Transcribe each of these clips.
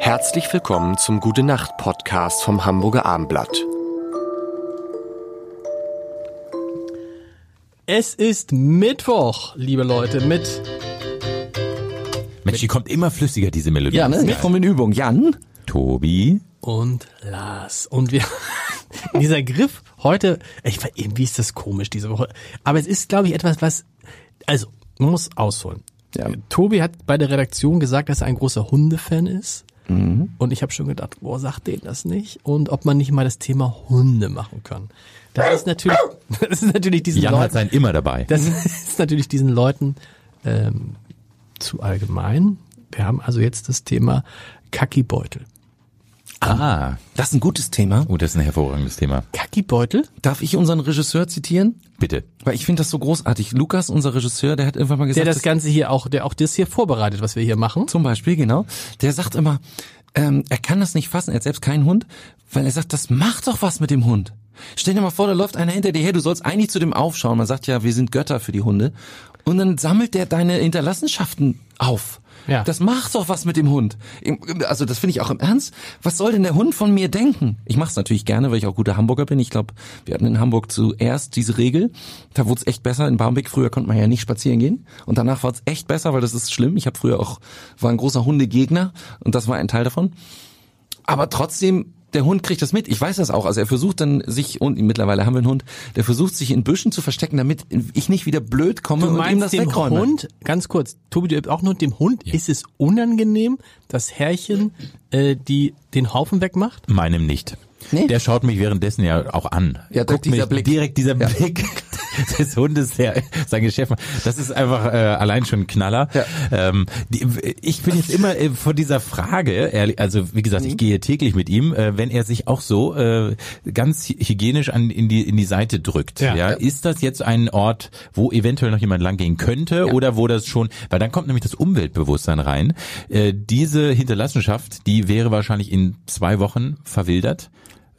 Herzlich willkommen zum Gute Nacht Podcast vom Hamburger Armblatt. Es ist Mittwoch, liebe Leute, mit Mensch, die kommt immer flüssiger, diese Melodie. Ja, ne? Komme in Übung. Jan? Tobi. und Lars. Und wir, dieser Griff heute, ich weiß, irgendwie ist das komisch diese Woche. Aber es ist, glaube ich, etwas, was, also, man muss ausholen. Ja. Tobi hat bei der Redaktion gesagt, dass er ein großer Hundefan ist. Und ich habe schon gedacht, boah, sagt denen das nicht? Und ob man nicht mal das Thema Hunde machen kann. Das ist natürlich, das ist natürlich diesen Jan hat Leuten, sein immer dabei. das ist natürlich diesen Leuten ähm, zu allgemein. Wir haben also jetzt das Thema Kackibeutel. Ah, Das ist ein gutes Thema. oh, das ist ein hervorragendes Thema. Kackibeutel? Darf ich unseren Regisseur zitieren? Bitte. Weil ich finde das so großartig. Lukas, unser Regisseur, der hat irgendwann mal Der gesagt, das dass- Ganze hier auch, der auch das hier vorbereitet, was wir hier machen. zum Beispiel, genau, der sagt immer, ähm, er kann das nicht fassen, er hat selbst keinen Hund, weil er sagt, das macht doch was mit dem Hund. Stell dir mal vor, da läuft einer hinter dir her, du sollst eigentlich zu dem aufschauen. Man sagt ja, wir sind Götter für die Hunde. Und dann sammelt der deine Hinterlassenschaften auf. Ja. Das macht doch was mit dem Hund. Also das finde ich auch im Ernst. Was soll denn der Hund von mir denken? Ich mache es natürlich gerne, weil ich auch guter Hamburger bin. Ich glaube, wir hatten in Hamburg zuerst diese Regel. Da wurde es echt besser. In Barmbek früher konnte man ja nicht spazieren gehen. Und danach war es echt besser, weil das ist schlimm. Ich habe früher auch, war ein großer Hundegegner und das war ein Teil davon. Aber trotzdem, der Hund kriegt das mit. Ich weiß das auch. Also er versucht dann sich, und mittlerweile haben wir einen Hund, der versucht sich in Büschen zu verstecken, damit ich nicht wieder blöd komme Du und ihm das dem wegräume. Hund, ganz kurz, Tobi, du hast auch nur dem Hund, ist es unangenehm, dass Herrchen äh, die den Haufen wegmacht? Meinem nicht. Nee. Der schaut mich währenddessen ja auch an. Ja, Guckt dieser mich Blick. direkt dieser Blick des Hundes, der sein Geschäft macht. Das ist einfach äh, allein schon ein Knaller. Ja. Ähm, die, ich bin jetzt immer äh, vor dieser Frage, ehrlich, also wie gesagt, ich gehe täglich mit ihm, äh, wenn er sich auch so äh, ganz hygienisch an in die in die Seite drückt. Ja. Ja, ist das jetzt ein Ort, wo eventuell noch jemand langgehen könnte oder wo das schon, weil dann kommt nämlich das Umweltbewusstsein rein. Äh, diese Hinterlassenschaft, die wäre wahrscheinlich in zwei Wochen verwildert.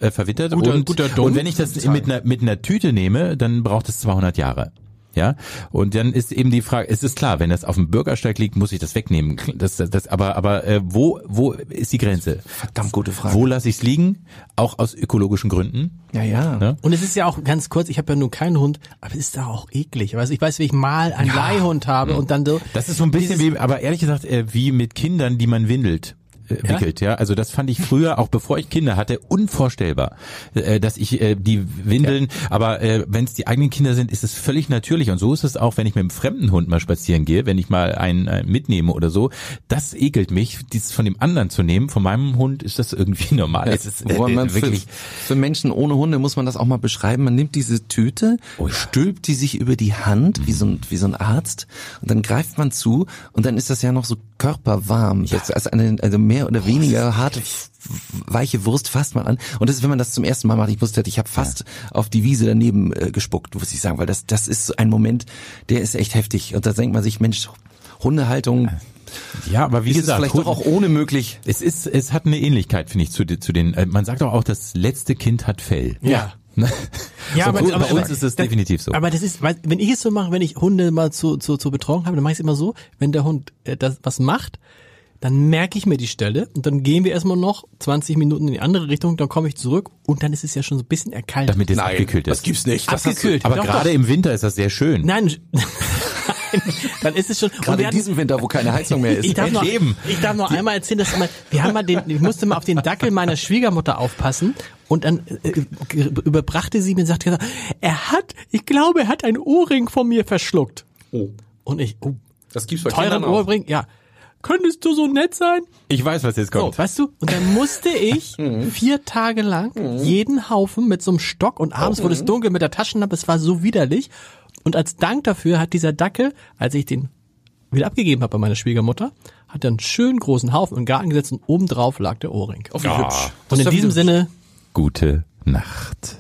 Äh, verwittert Guter- und, guter Dumm. und wenn ich das mit einer mit einer Tüte nehme, dann braucht es 200 Jahre. Ja, und dann ist eben die Frage, es ist klar, wenn das auf dem Bürgersteig liegt, muss ich das wegnehmen. Das, das, aber aber äh, wo wo ist die Grenze? Verdammt gute Frage. Wo lasse ich es liegen? Auch aus ökologischen Gründen. Ja, ja. Ne? Und es ist ja auch ganz kurz, ich habe ja nur keinen Hund, aber es ist da auch eklig. Also ich weiß, wie ich mal einen Leihhund habe und dann so. Das ist so ein bisschen wie, aber ehrlich gesagt, äh, wie mit Kindern, die man windelt. Äh, Ja? ja. Also das fand ich früher, auch bevor ich Kinder hatte, unvorstellbar, äh, dass ich äh, die Windeln, aber äh, wenn es die eigenen Kinder sind, ist es völlig natürlich und so ist es auch, wenn ich mit einem fremden Hund mal spazieren gehe, wenn ich mal einen äh, mitnehme oder so, das ekelt mich, dies von dem anderen zu nehmen. Von meinem Hund ist das irgendwie normal. Es ist äh, man für, wirklich für Menschen ohne Hunde muss man das auch mal beschreiben. Man nimmt diese Tüte, Oh ja. stülpt die sich über die Hand wie so ein wie so ein Arzt und dann greift man zu und dann ist das ja noch so körperwarm. Ist also, eine, also mehr oder weniger harte weiche Wurst fasst man an und das ist wenn man das zum ersten Mal macht. Ich wusste, ich habe fast auf die Wiese daneben äh, gespuckt, muss ich sagen, weil das das ist so ein Moment, der ist echt heftig und da denkt man sich, Mensch, Hundehaltung ja, aber wie ist es gesagt, vielleicht doch Hund- auch ohne möglich. es ist, es hat eine Ähnlichkeit, finde ich, zu, zu den. Äh, man sagt doch auch, das letzte Kind hat Fell. Ja. Ne? Ja, so, aber- bei aber- uns ist es definitiv so. Aber das ist, weil, wenn ich es so mache, wenn ich Hunde mal zu, zu, zur Betreuung habe, dann mache ich es immer so, wenn der Hund äh, das was macht, dann merke ich mir die Stelle und dann gehen wir erstmal noch 20 Minuten in die andere Richtung, dann komme ich zurück und dann ist es ja schon so ein bisschen erkaltet. damit es abgekühlt ist. das gibt's nicht. Das Abgekühlt. Aber Doch, gerade doch. im Winter ist das sehr schön. Nein, Nein, dann ist es schon. und Gerade wir in hatten- diesem Winter, wo keine Heizung mehr ist. Ich darf, noch, Eben. ich darf noch einmal erzählen, dass mal, wir haben mal den, ich musste mal auf den Dackel meiner Schwiegermutter aufpassen und dann äh, ge- überbrachte sie mir und sagte, er hat, ich glaube, er hat ein Ohrring von mir verschluckt. Oh. Und ich, oh, Das gibt's bei teuren Kindern auch. Ohrring, ja. Könntest du so nett sein? Ich weiß, was jetzt kommt. So, weißt du? Und dann musste ich vier Tage lang jeden Haufen mit so einem Stock und abends wurde es dunkel mit der Taschenlampe, es war so widerlich. Und als Dank dafür hat dieser Dackel, als ich den wieder abgegeben habe bei meiner Schwiegermutter, hat er einen schönen großen Haufen im Garten gesetzt und obendrauf lag der Ohrring. Oh, wie hübsch. Und in ja diesem wieder- Sinne, Gute Nacht.